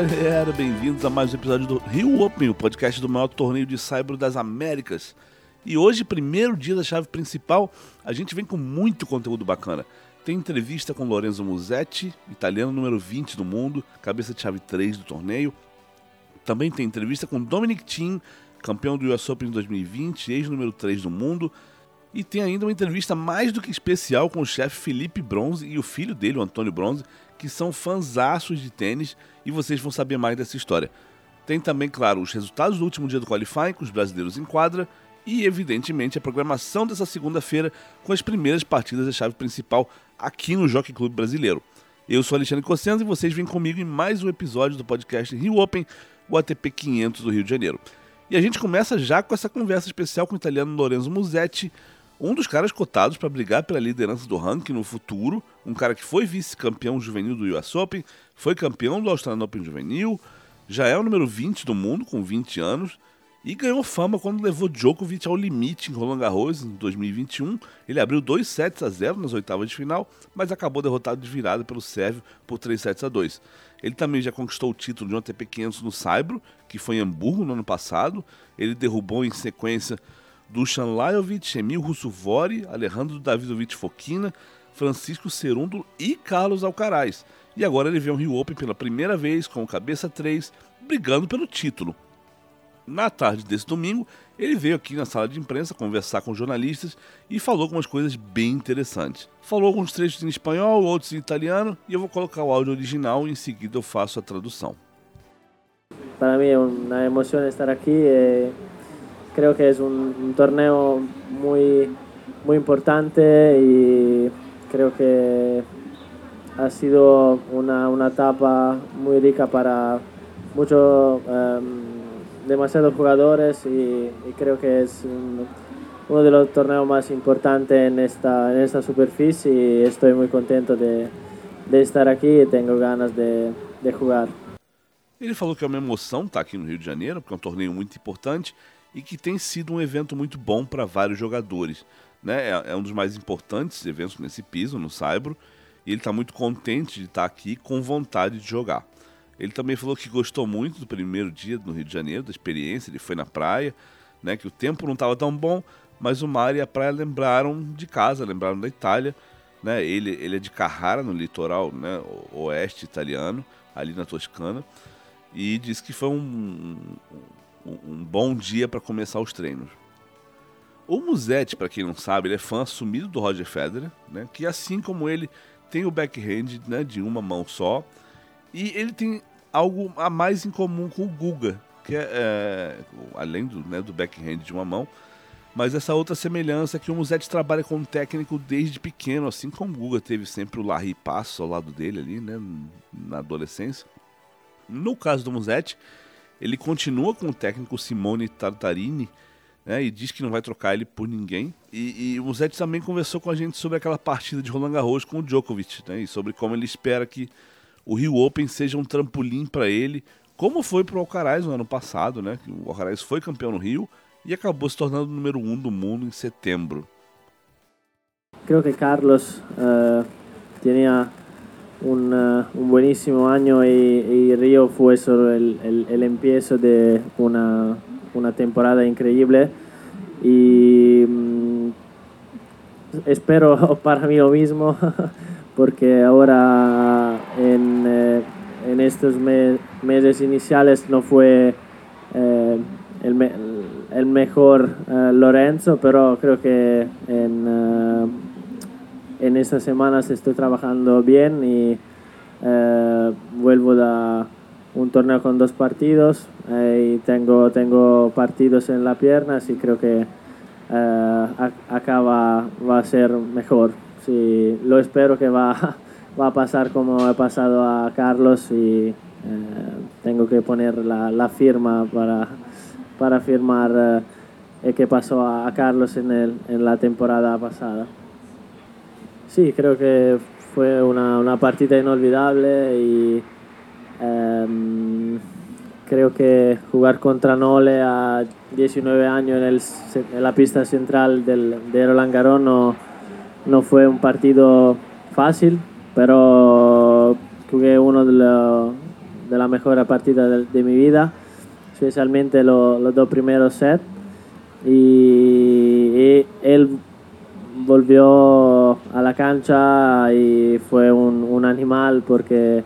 Galera, bem-vindos a mais um episódio do Rio Open, o podcast do maior torneio de cyber das Américas. E hoje, primeiro dia da chave principal, a gente vem com muito conteúdo bacana. Tem entrevista com Lorenzo Musetti, italiano número 20 do mundo, cabeça de chave 3 do torneio. Também tem entrevista com Dominic Thiem, campeão do US Open 2020, ex-número 3 do mundo. E tem ainda uma entrevista mais do que especial com o chefe Felipe Bronze e o filho dele, o Antônio Bronze, que são fãzaços de tênis e vocês vão saber mais dessa história. Tem também, claro, os resultados do último dia do qualifying com os brasileiros em quadra e, evidentemente, a programação dessa segunda-feira com as primeiras partidas da chave principal aqui no Jockey Clube Brasileiro. Eu sou Alexandre Cossenza e vocês vêm comigo em mais um episódio do podcast Rio Open, o ATP 500 do Rio de Janeiro. E a gente começa já com essa conversa especial com o italiano Lorenzo Musetti, um dos caras cotados para brigar pela liderança do ranking no futuro, um cara que foi vice-campeão juvenil do US Open, foi campeão do Australian Open juvenil, já é o número 20 do mundo com 20 anos e ganhou fama quando levou Djokovic ao limite em Roland Garros em 2021. Ele abriu 2 sets a 0 nas oitavas de final, mas acabou derrotado de virada pelo sérvio por 3 sets a 2. Ele também já conquistou o título de um ATP 500 no Saibro, que foi em Hamburgo no ano passado. Ele derrubou em sequência Dusan Lajovic, Emil Russuvori, Alejandro Davidovich Fokina, Francisco Cerundo e Carlos Alcaraz. E agora ele vê um Rio Open pela primeira vez com o cabeça 3, brigando pelo título. Na tarde desse domingo, ele veio aqui na sala de imprensa conversar com jornalistas e falou algumas coisas bem interessantes. Falou alguns trechos em espanhol, outros em italiano, e eu vou colocar o áudio original e em seguida eu faço a tradução. Para mí es una emoción estar aquí. Eh, creo que es un, un, torneo muy, muy importante y creo que ha sido una, una etapa muy rica para muchos, um, demasiados jugadores y, y, creo que es un, uno de los torneos más importantes en esta, en esta superficie y estoy muy contento de, de estar aquí y tengo ganas de, de jugar. Ele falou que é uma emoção estar aqui no Rio de Janeiro, porque é um torneio muito importante e que tem sido um evento muito bom para vários jogadores. Né? É, é, um dos mais importantes eventos nesse piso, no Saibro, e ele está muito contente de estar aqui com vontade de jogar. Ele também falou que gostou muito do primeiro dia no Rio de Janeiro, da experiência, ele foi na praia, né, que o tempo não estava tão bom, mas o mar e a praia lembraram de casa, lembraram da Itália. Né? Ele, ele é de Carrara, no litoral né, oeste italiano, ali na Toscana, e disse que foi um bom dia para começar os treinos. O Musetti, para quem não sabe, ele é fã assumido do Roger Federer, né, que assim como ele tem o backhand né, de uma mão só, e ele tem algo a mais em comum com o Guga, que é, é além do, né, do backhand de uma mão, mas essa outra semelhança é que o Musetti trabalha como técnico desde pequeno, assim como o Guga teve sempre o Larry Passo ao lado dele ali, né, na adolescência. No caso do Musetti, ele continua com o técnico Simone Tartarini né, e diz que não vai trocar ele por ninguém. E, e o Musetti também conversou com a gente sobre aquela partida de Roland Garros com o Djokovic né, e sobre como ele espera que o Rio Open seja um trampolim para ele, como foi para o Alcaraz no ano passado. Né, o Alcaraz foi campeão no Rio e acabou se tornando o número um do mundo em setembro. Creo que Carlos uh, tenía un, uh, un buenísimo año y, y, Río fue solo el, el, el empiezo de una, una, temporada increíble. Y um, espero para mí lo mismo porque ahora en, eh, en estos me, meses iniciales no fue eh, el, me, el, mejor Lorenzo, pero creo que en en estas semanas estoy trabajando bien y eh, vuelvo de un torneo con dos partidos eh, y tengo, tengo partidos en la pierna, así creo que eh, acá va, a ser mejor. Sí, lo espero que va, va a pasar como ha pasado a Carlos y eh, tengo que poner la, firma para, para firmar que pasó a, Carlos en, el, en la temporada pasada. Sí, creo que fue una, una partida inolvidable y um, creo que jugar contra Nole a 19 años en, el, en la pista central del, de Roland Garros no, no, fue un partido fácil, pero que uno de, lo, de la mejor partida de, de mi vida, especialmente lo- los dos primeros sets. Y, y él volvió a la cancha y fue un, un animal porque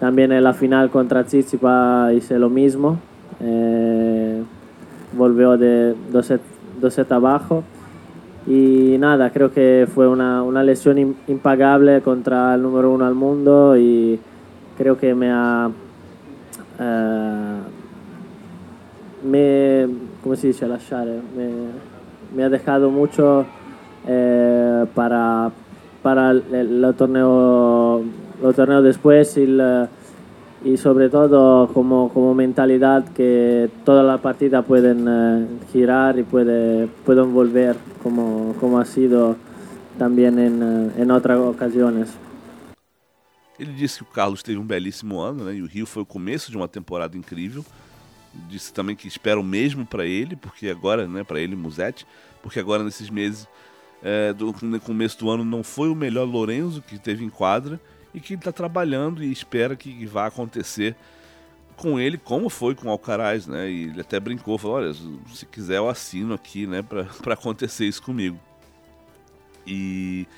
también en la final contra Tsitsipas hice lo mismo. Eh, volvió de dos sets, dos sets abajo. Y nada, creo que fue una, una lesión im- impagable contra el número uno al mundo y creo que me ha... eh, me, ¿cómo se dice? Lasciare. Me, me ha dejado mucho eh, para, para el, torneo, los torneos después y, la- y sobre todo como, como mentalidad que toda la partida pueden eh, girar y puede, pueden volver como, como ha sido también en, eh, en otras ocasiones. Ele disse que o Carlos teve um belíssimo ano, né? E o Rio foi o começo de uma temporada incrível. Disse também que espera o mesmo para ele, porque agora, né, para ele Musetti, porque agora nesses meses é, do no começo do ano não foi o melhor Lorenzo que teve em quadra e que ele está trabalhando e espera que vá acontecer com ele como foi com o Alcaraz, né? E ele até brincou, falou, olha, se quiser eu assino aqui, né, para acontecer isso comigo. E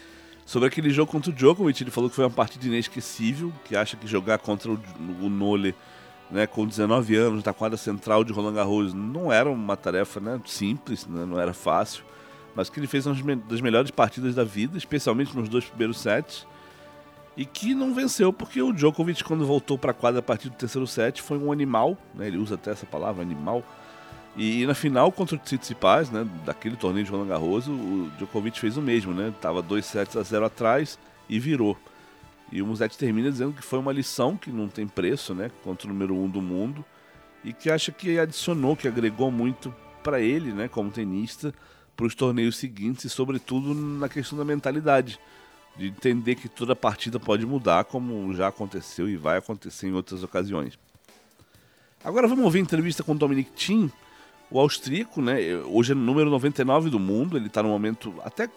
sobre aquele jogo contra o Djokovic, ele falou que foi uma partida inesquecível, que acha que jogar contra o, o Nole, né, com 19 anos, na quadra central de Roland Garros, não era uma tarefa né, simples, né, não era fácil, mas que ele fez uma das melhores partidas da vida, especialmente nos dois primeiros sets, e que não venceu porque o Djokovic, quando voltou para a quadra a partir do terceiro set, foi um animal, né, ele usa até essa palavra, animal, e na final contra o Tsitsipas, né, daquele torneio de Roland Garros, o Djokovic fez o mesmo, né? Tava 2 sets a 0 atrás e virou. E o Musetti termina dizendo que foi uma lição que não tem preço, né, contra o número 1 um do mundo e que acha que adicionou, que agregou muito para ele, né, como tenista, para os torneios seguintes e sobretudo na questão da mentalidade, de entender que toda partida pode mudar, como já aconteceu e vai acontecer em outras ocasiões. Agora vamos ouvir a entrevista com Dominic Thiem, o austríaco, né? Hoje é número 99 do mundo, ele está no momento até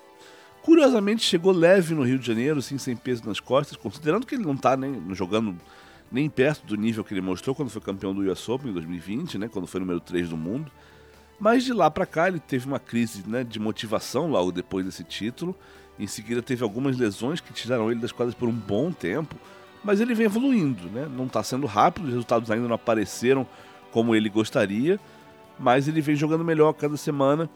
curiosamente chegou leve no Rio de Janeiro, assim, sem peso nas costas, considerando que ele não está nem jogando nem perto do nível que ele mostrou quando foi campeão do US Open em 2020, né, quando foi número 3 do mundo. Mas de lá para cá ele teve uma crise né, de motivação logo depois desse título. Em seguida teve algumas lesões que tiraram ele das quadras por um bom tempo, mas ele vem evoluindo, né? Não está sendo rápido, os resultados ainda não apareceram como ele gostaria, mas ele vem jogando melhor cada semana.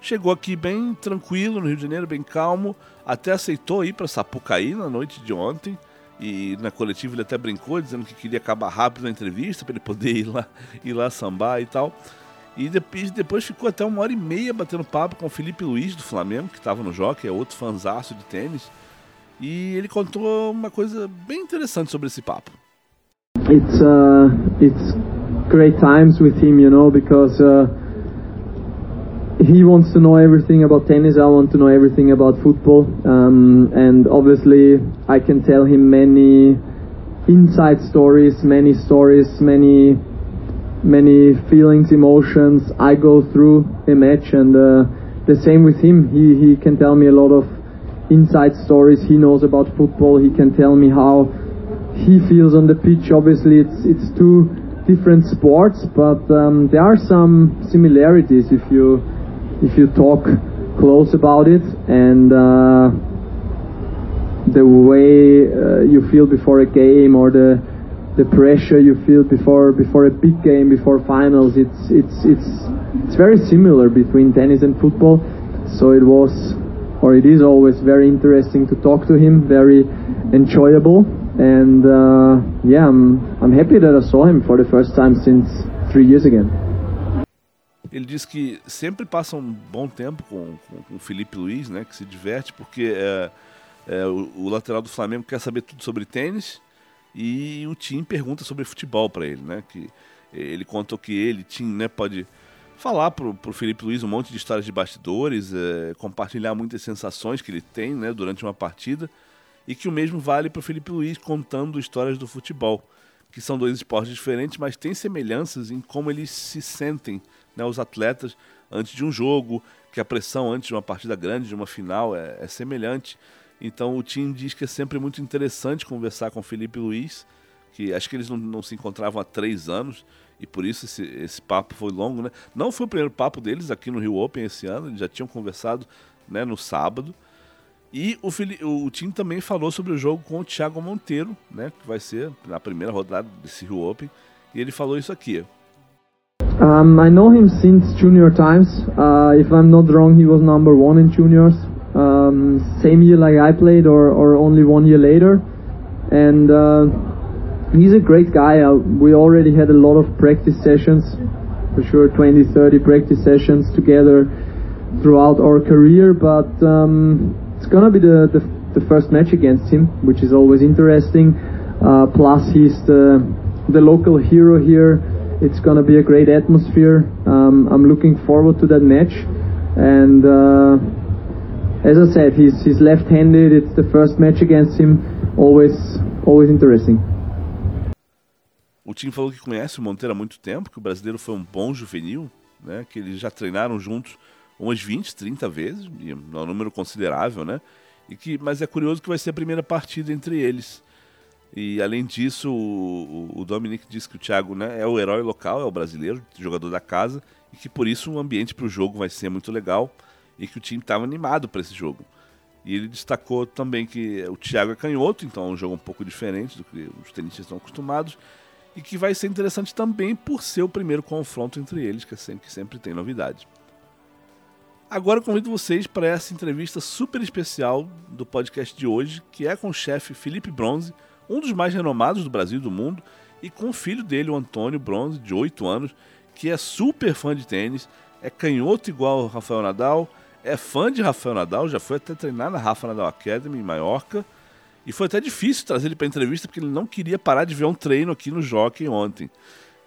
Chegou aqui bem tranquilo no Rio de Janeiro, bem calmo, até aceitou ir para Sapucaí na noite de ontem. E na coletiva ele até brincou, dizendo que queria acabar rápido a entrevista para ele poder ir lá, ir lá sambar e tal. E depois, ficou até uma hora e meia batendo papo com o Felipe Luiz do Flamengo, que estava no que é outro fanzaço de tênis. E ele contou uma coisa bem interessante sobre esse papo. It's uh, it's great times with him, you know, because uh, he wants to know everything about tennis. I want to know everything about football, um, and obviously I can tell him many inside stories, many stories, many many feelings, emotions I go through a match, and uh, the same with him. He he can tell me a lot of inside stories. He knows about football. He can tell me how he feels on the pitch. Obviously, it's it's two different sports, but um, there are some similarities if you if you talk close about it and. Uh, the way uh, you feel before a game or the the pressure you feel before before a big game before finals it's it's it's it's very similar between tennis and football. So it was or it is always very interesting to talk to him very enjoyable. And uh, yeah I'm, I'm happy that I saw him for the first time since three years again. Ele diz que sempre passa um bom tempo com, com, com Felipe Luiz, né, que se diverte, porque é, é, o, o, lateral do Flamengo quer saber tudo sobre tênis e o Tim pergunta sobre futebol para ele, né, que ele contou que ele, Tim, né, pode falar pro, pro Felipe Luiz um monte de histórias de bastidores, é, compartilhar muitas sensações que ele tem, né, durante uma partida e que o mesmo vale para o Felipe Luiz contando histórias do futebol, que são dois esportes diferentes, mas têm semelhanças em como eles se sentem né, os atletas antes de um jogo, que a pressão antes de uma partida grande, de uma final, é, é, semelhante. Então o time diz que é sempre muito interessante conversar com o Felipe Luiz, que acho que eles não, não se encontravam há três anos e por isso esse, esse papo foi longo, né? Não foi o primeiro papo deles aqui no Rio Open esse ano, eles já tinham conversado né, no sábado. E o, o time também falou sobre o jogo com o Thiago Monteiro, né, que vai ser na primeira rodada desse Rio Open, e ele falou isso aqui. Um, I know him since junior times. Uh, if I'm not wrong, he was number one in juniors. Um, same year like I played, or, or only one year later. And uh, he's a great guy. Uh, we already had a lot of practice sessions, for sure 20, 30 practice sessions together throughout our career. But um, it's gonna be the, the, the, first match against him, which is always interesting. Uh, plus, he's the, the local hero here. It's gonna be a great atmosphere. Um, I'm looking forward to that match. And uh, as I said, he's, he's left-handed. It's the first match against him. Always, always interesting. O time falou que conhece o Monteiro há muito tempo, que o brasileiro foi um bom juvenil, né? Que eles já treinaram juntos umas 20, 30 vezes, e é um número considerável, né? E que, mas é curioso que vai ser a primeira partida entre eles. E além disso, o, o Dominic disse que o Thiago né, é o herói local, é o brasileiro, jogador da casa, e que por isso o ambiente para o jogo vai ser muito legal e que o time estava animado para esse jogo. E ele destacou também que o Thiago é canhoto, então é um jogo um pouco diferente do que os tenistas estão acostumados, e que vai ser interessante também por ser o primeiro confronto entre eles, que, é sempre, que sempre tem novidade. Agora eu convido vocês para essa entrevista super especial do podcast de hoje, que é com o chefe Felipe Bronze, um dos mais renomados do Brasil e do mundo, e com o filho dele, o Antônio Bronze, de 8 anos, que é super fã de tênis, é canhoto igual o Rafael Nadal, é fã de Rafael Nadal, já foi até treinar na Rafa Nadal Academy em Maiorca, e foi até difícil trazer ele para entrevista porque ele não queria parar de ver um treino aqui no Jockey ontem.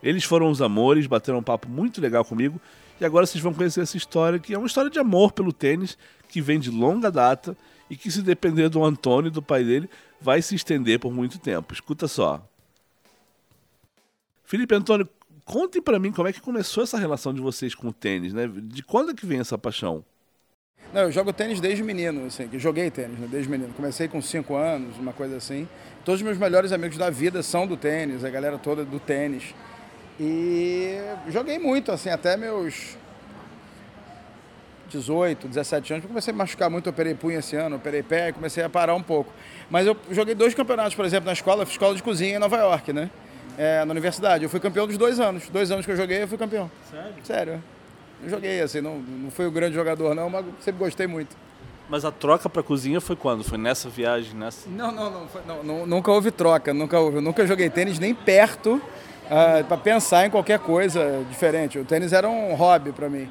Eles foram os amores, bateram um papo muito legal comigo e agora vocês vão conhecer essa história que é uma história de amor pelo tênis que vem de longa data e que se depender do Antônio e do pai dele vai se estender por muito tempo. Escuta só. Felipe Antônio, contem para mim como é que começou essa relação de vocês com o tênis, né? De quando é que vem essa paixão? Não, eu jogo tênis desde menino, assim, que joguei tênis né, desde menino. Comecei com 5 anos, uma coisa assim. Todos os meus melhores amigos da vida são do tênis, a galera toda do tênis. E joguei muito, assim, até meus 18, 17 anos. Comecei a machucar muito, operei punho esse ano, operei pé e comecei a parar um pouco. Mas eu joguei dois campeonatos, por exemplo, na escola, fiz escola de cozinha em Nova York, né? É, na universidade. Eu fui campeão dos dois anos. Dois anos que eu joguei, eu fui campeão. Sério? Sério joguei, assim, não, não fui o grande jogador não, mas sempre gostei muito. Mas a troca para cozinha foi quando? Foi nessa viagem, nessa? Não, não, não, foi, não, não, nunca houve troca, nunca houve. Eu nunca joguei tênis nem perto uh, ah, para pensar em qualquer coisa diferente. O tênis era um hobby para mim.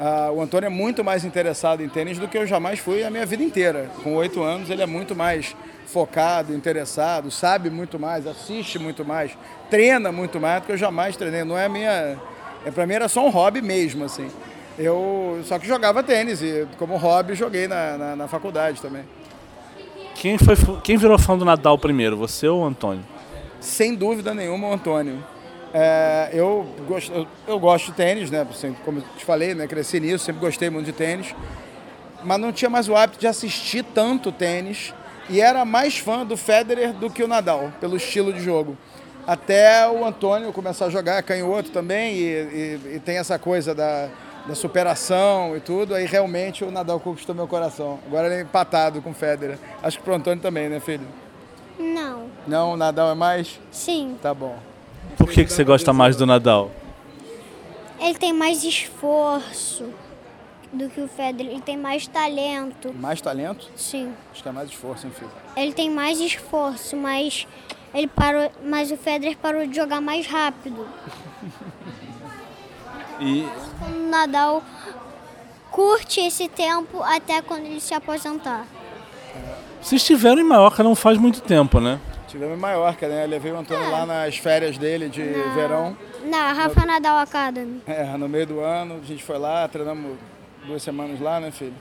Uh, o Antônio é muito mais interessado em tênis do que eu jamais fui a minha vida inteira. Com oito anos, ele é muito mais focado, interessado, sabe muito mais, assiste muito mais, treina muito mais do que eu jamais treinei. Não é a minha é, para mim era só um hobby mesmo, assim. Eu só que jogava tênis e como hobby joguei na, na, na faculdade também. Quem, foi, quem virou fã do Nadal primeiro, você ou o Antônio? Sem dúvida nenhuma o Antônio. É, eu, gosto, eu, eu, gosto de tênis, né? Assim, como te falei, né? cresci nisso, sempre gostei muito de tênis. Mas não tinha mais o hábito de assistir tanto tênis. E era mais fã do Federer do que o Nadal, pelo estilo de jogo até o Antônio começar a jogar canhoto também e, e, e, tem essa coisa da, da superação e tudo, aí realmente o Nadal conquistou meu coração. Agora ele é empatado com o Federer. Acho que pro Antônio também, né, filho? Não. Não, o Nadal é mais? Sim. Tá bom. Por que, que você gosta mais do Nadal? Ele tem mais esforço do que o Federer. Ele tem mais talento. Mais talento? Sim. Acho que é mais esforço, hein, filho? Ele tem mais esforço, mas ele parou, mas o Federer parou de jogar mais rápido. e o Nadal curte esse tempo até quando ele se aposentar. Vocês estiveram em Maiorca não faz muito tempo, né? Estivemos em Maiorca, né? Eu levei o Antônio é. lá nas férias dele de na, verão. Na Rafa no, Nadal Academy. É, no meio do ano, a gente foi lá, treinamos duas semanas lá, né, filho?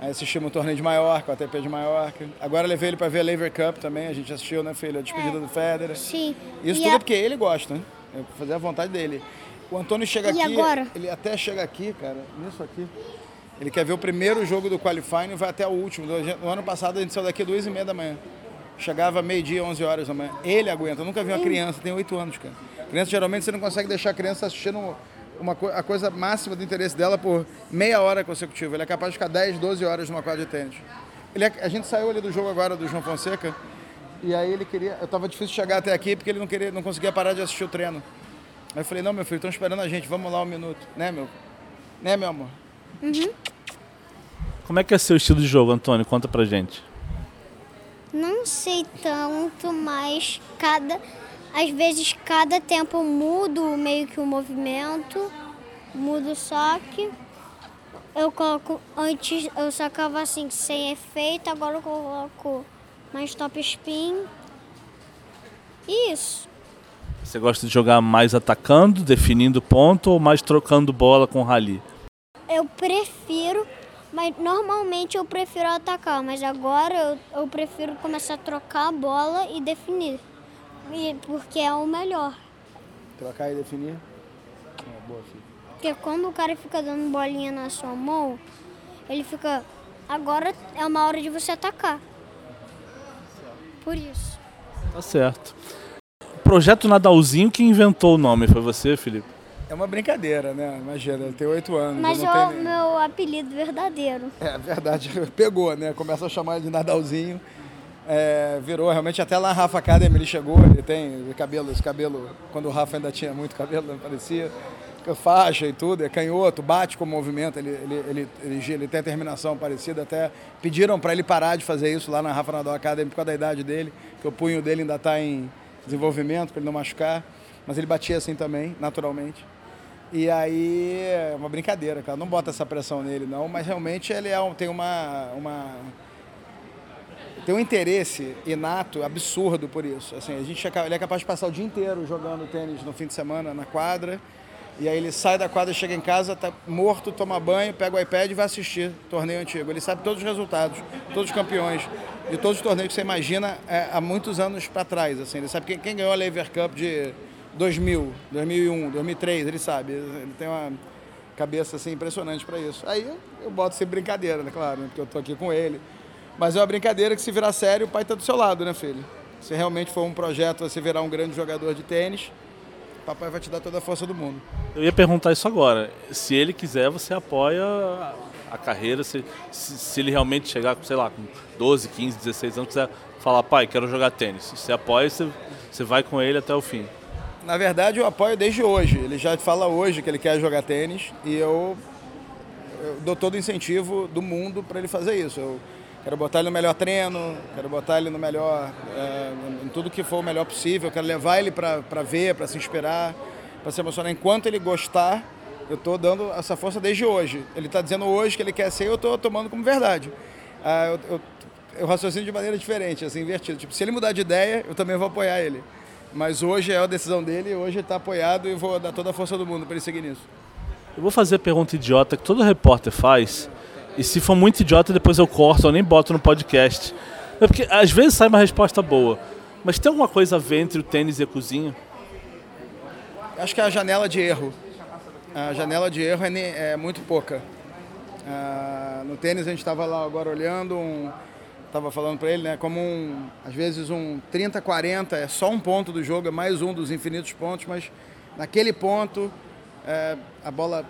Aí assistimos o torneio de Maiorca, o ATP de Maiorca. Agora levei ele para ver a Lever Cup também, a gente assistiu, né, filho? A despedida é, do Federer. Sim. Isso e tudo a... porque ele gosta, né? É fazer a vontade dele. O Antônio chega e aqui, agora? ele até chega aqui, cara, nisso aqui. Ele quer ver o primeiro jogo do qualifying e vai até o último. No ano passado a gente saiu daqui às duas e meia da manhã. chegava meio-dia, 11 horas da manhã. Ele aguenta. Eu nunca vi uma criança, tem 8 anos, cara. Criança, geralmente, você não consegue deixar a criança assistindo uma, a coisa máxima do interesse dela por meia hora consecutiva. Ele é capaz de ficar 10, 12 horas numa quadra de tênis. Ele, é, a gente saiu ali do jogo agora do João Fonseca e aí ele queria. Eu tava difícil chegar até aqui porque ele não, queria, não conseguia parar de assistir o treino. Aí eu falei: Não, meu filho, estão esperando a gente, vamos lá um minuto. Né, meu? Né, meu amor? Uhum. Como é que é seu estilo de jogo, Antônio? Conta pra gente. Não sei tanto, mas cada às vezes cada tempo mudo meio que o movimento, mudo o saque. Eu coloco antes eu sacava assim sem efeito, agora eu coloco mais top spin. Isso. Você gosta de jogar mais atacando, definindo ponto ou mais trocando bola com rally? Eu prefiro mas normalmente eu prefiro atacar, mas agora eu, eu prefiro começar a trocar a bola e definir. E, porque é o melhor. Trocar e definir? É, boa, filho. Porque quando o cara fica dando bolinha na sua mão, ele fica. Agora é uma hora de você atacar. Por isso. Tá certo. O projeto Nadalzinho, que inventou o nome? Foi você, Felipe? É uma brincadeira, né? Imagina, ele tem oito anos. Mas é o meu apelido verdadeiro. É verdade, pegou, né? Começa a chamar ele de Nadalzinho. É, virou realmente até lá Rafa Academy ele chegou, ele tem cabelo, esse cabelo, quando o Rafa ainda tinha muito cabelo, não parecia, faixa e tudo, é canhoto, bate com o movimento, ele, ele, ele, ele, ele tem a terminação parecida, até pediram para ele parar de fazer isso lá na Rafa Nadal Academy por causa da idade dele, que o punho dele ainda está em desenvolvimento para ele não machucar, mas ele batia assim também, naturalmente. E aí é uma brincadeira, cara. Não bota essa pressão nele, não, mas realmente ele é, tem uma, uma. Tem um interesse inato, absurdo por isso. Assim, a gente é, ele é capaz de passar o dia inteiro jogando tênis no fim de semana na quadra. E aí ele sai da quadra, chega em casa, tá morto, toma banho, pega o iPad e vai assistir torneio antigo. Ele sabe todos os resultados, todos os campeões, de todos os torneios que você imagina é, há muitos anos para trás. Assim. Ele sabe quem, quem ganhou a Lever Cup de 2000, 2001, 2003, ele sabe. Ele tem uma cabeça assim impressionante para isso. Aí eu, boto sem brincadeira, né? Claro, né? porque eu tô aqui com ele. Mas é uma brincadeira que se virar sério, o pai tá do seu lado, né, filho? Se realmente for um projeto, você virar um grande jogador de tênis, o papai vai te dar toda a força do mundo. Eu ia perguntar isso agora. Se ele quiser, você apoia a carreira, se, se, se ele realmente chegar, sei lá, com 12, 15, 16 anos, quiser falar, pai, quero jogar tênis. Você apoia, você, você vai com ele até o fim na verdade, eu apoio desde hoje. Ele já fala hoje que ele quer jogar tênis e eu, eu dou todo o incentivo do mundo para ele fazer isso. Eu quero botar ele no melhor treino, quero botar ele no melhor, é, em tudo que for o melhor possível. quero levar ele para ver, para se inspirar, para se emocionar. Enquanto ele gostar, eu estou dando essa força desde hoje. Ele está dizendo hoje que ele quer ser, eu estou tomando como verdade. Ah, eu, eu, eu raciocino de maneira diferente, assim, invertido. Tipo, se ele mudar de ideia, eu também vou apoiar ele. Mas hoje é a decisão dele, hoje está apoiado e vou dar toda a força do mundo para ele seguir nisso. Eu vou fazer a pergunta idiota que todo repórter faz, e se for muito idiota, depois eu corto, eu nem boto no podcast. É porque às vezes sai uma resposta boa, mas tem alguma coisa a ver entre o tênis e a cozinha? Acho que é a janela de erro. A janela de erro é, é muito pouca. Ah, no tênis a gente estava lá agora olhando um estava falando para ele, né? Como um, às vezes um 30, 40 é só um ponto do jogo, é mais um dos infinitos pontos, mas naquele ponto é, a bola,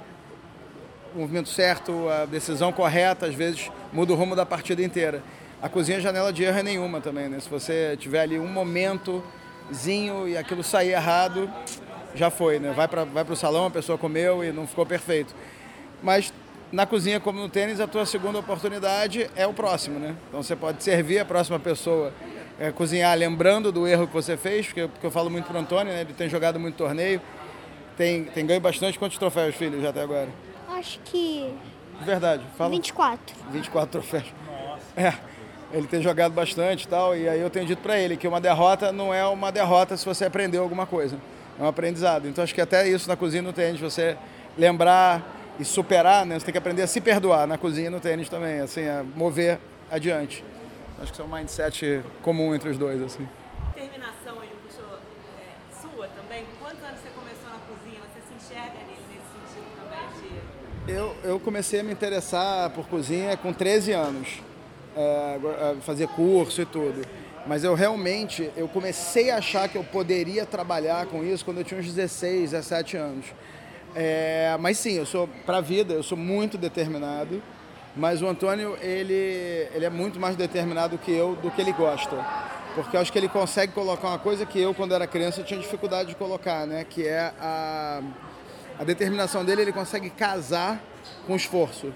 o movimento certo, a decisão correta, às vezes muda o rumo da partida inteira. A cozinha janela de erro é nenhuma também, né? Se você tiver ali um momentozinho e aquilo sair errado, já foi, né? Vai para vai o salão, a pessoa comeu e não ficou perfeito. Mas na cozinha como no tênis, a tua segunda oportunidade é o próximo, né? Então você pode servir a próxima pessoa, é, cozinhar lembrando do erro que você fez, porque, porque eu falo muito para o Antônio, né? Ele tem jogado muito torneio, tem, tem ganho bastante. Quantos troféus, filho, já até agora? Acho que... De verdade, fala. 24. 24 troféus. Nossa. É, ele tem jogado bastante e tal, e aí eu tenho dito para ele que uma derrota não é uma derrota se você aprendeu alguma coisa. É um aprendizado. Então acho que até isso na cozinha no tênis, você lembrar e superar, né? Você tem que aprender a se perdoar na cozinha e no tênis também, assim, a mover adiante. Acho que isso é um mindset comum entre os dois, assim. Terminação aí puxou é, sua também. Quantos anos você começou na cozinha? Você se enxerga nesse sentido também de... Eu, eu comecei a me interessar por cozinha com 13 anos. É, fazer curso e tudo. Mas eu realmente, eu comecei a achar que eu poderia trabalhar com isso quando eu tinha uns 16, 17 anos. É, mas sim, eu sou, para a vida, eu sou muito determinado. Mas o Antônio, ele, ele é muito mais determinado que eu do que ele gosta. Porque eu acho que ele consegue colocar uma coisa que eu, quando era criança, tinha dificuldade de colocar, né? Que é a, a determinação dele, ele consegue casar com esforço.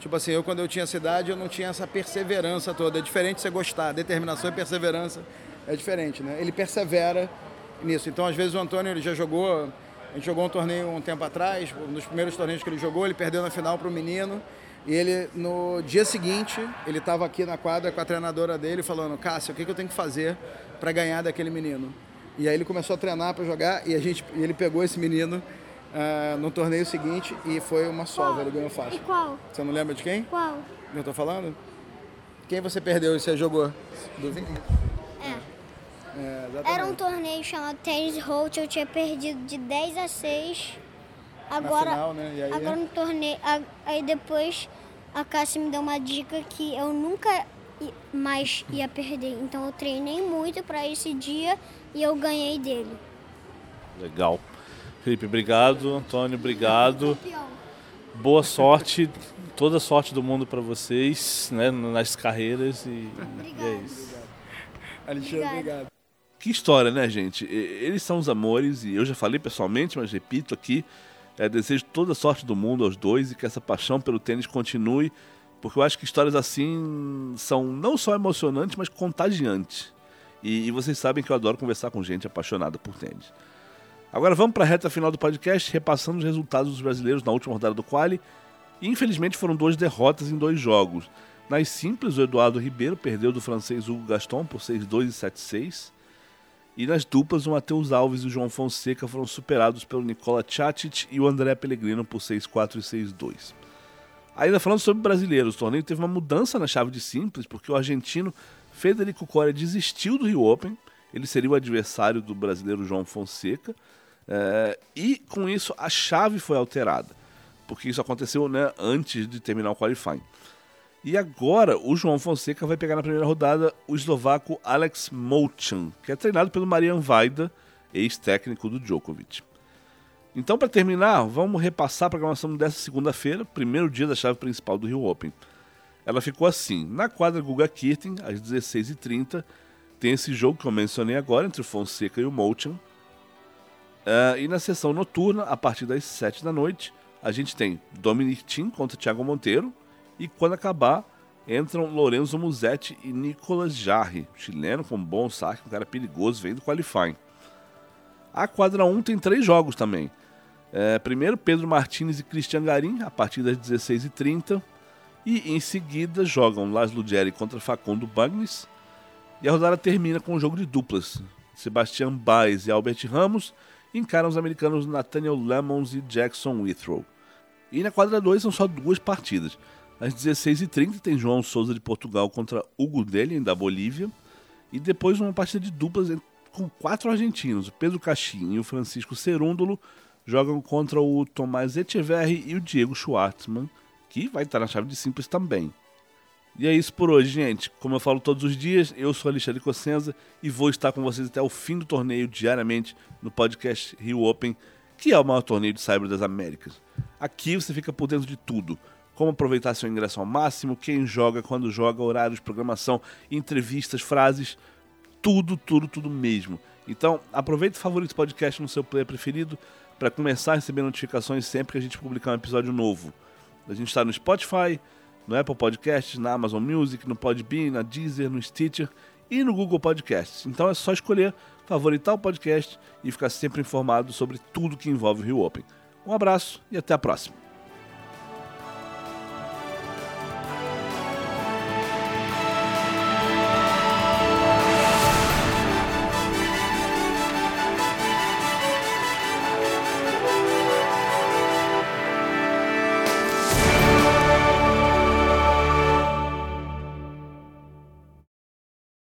Tipo assim, eu quando eu tinha cidade, eu não tinha essa perseverança toda. É diferente você gostar. Determinação e perseverança é diferente, né? Ele persevera nisso. Então, às vezes, o Antônio ele já jogou. A gente jogou um torneio um tempo atrás, um dos primeiros torneios que ele jogou, ele perdeu na final para o menino. E ele, no dia seguinte, ele estava aqui na quadra com a treinadora dele falando, Cássio, o que, que eu tenho que fazer para ganhar daquele menino? E aí ele começou a treinar para jogar e a gente, e ele pegou esse menino uh, no torneio seguinte e foi uma sova, ele ganhou fácil. E qual? Você não lembra de quem? Qual? Eu tô falando? Quem você perdeu e você jogou? Do Vinícius. É. É. Era um torneio chamado Tennis Holt, eu tinha perdido de 10 a 6. Agora, final, né? E aí? agora no torneio. Aí depois a Cássia me deu uma dica que eu nunca mais ia perder. Então eu treinei muito para esse dia e eu ganhei dele. Legal. Felipe, obrigado. Antônio, obrigado. Boa sorte, toda a sorte do mundo para vocês, né, nas carreiras e, e é isso. Alexandre, obrigado. Que história, né, gente? Eles são os amores e eu já falei pessoalmente, mas repito aqui, é, desejo toda a sorte do mundo aos dois e que essa paixão pelo tênis continue, porque eu acho que histórias assim são não só emocionantes, mas contagiantes. E, e vocês sabem que eu adoro conversar com gente apaixonada por tênis. Agora vamos para a reta final do podcast, repassando os resultados dos brasileiros na última rodada do Quali. Infelizmente foram duas derrotas em dois jogos. Nas simples, o Eduardo Ribeiro perdeu do francês Hugo Gaston por 6-2 e 7-6. E nas duplas, o Matheus Alves e o João Fonseca foram superados pelo Nicola Tchatic e o André Pellegrino por 6-4 e 6-2. Ainda falando sobre brasileiros, o torneio teve uma mudança na chave de simples, porque o argentino Federico Coria desistiu do Rio Open, ele seria o adversário do brasileiro João Fonseca, eh, e com isso a chave foi alterada, porque isso aconteceu né, antes de terminar o qualifying. E agora o João Fonseca vai pegar na primeira rodada o eslovaco Alex Molchan, que é treinado pelo Marian Vaida, ex-técnico do Djokovic. Então, para terminar, vamos repassar a programação dessa segunda-feira, primeiro dia da chave principal do Rio Open. Ela ficou assim: na quadra Guga Kirten, às 16h30, tem esse jogo que eu mencionei agora entre o Fonseca e o Molchan. Ah, e na sessão noturna, a partir das 7 da noite, a gente tem Dominic Thiem contra Thiago Monteiro. E quando acabar, entram Lorenzo Musetti e Nicolas Jarre, chileno com bom saque, um cara perigoso, vem do qualifying. A quadra 1 tem três jogos também. É, primeiro, Pedro Martins e Christian Garim, a partir das 16h30. E em seguida jogam Laszlo Jerry contra Facundo Bagnis. E a rodada termina com um jogo de duplas. Sebastian Baez e Albert Ramos encaram os americanos Nathaniel Lemons e Jackson Withrow. E na quadra 2 são só duas partidas. Às 16h30 tem João Souza de Portugal contra Hugo Delien da Bolívia. E depois uma partida de duplas com quatro argentinos. O Pedro Caixin e o Francisco Cerúndolo jogam contra o Tomás Echeverri e o Diego Schwartzman, que vai estar na chave de simples também. E é isso por hoje, gente. Como eu falo todos os dias, eu sou Alexandre Cossenza e vou estar com vocês até o fim do torneio diariamente no podcast Rio Open, que é o maior torneio de cyber das Américas. Aqui você fica por dentro de tudo. Como aproveitar seu ingresso ao máximo, quem joga, quando joga, horários, programação, entrevistas, frases, tudo, tudo, tudo mesmo. Então, aproveite o podcast no seu player preferido para começar a receber notificações sempre que a gente publicar um episódio novo. A gente está no Spotify, no Apple Podcasts, na Amazon Music, no Podbean, na Deezer, no Stitcher e no Google Podcasts. Então é só escolher favoritar o podcast e ficar sempre informado sobre tudo que envolve o Rio Open. Um abraço e até a próxima.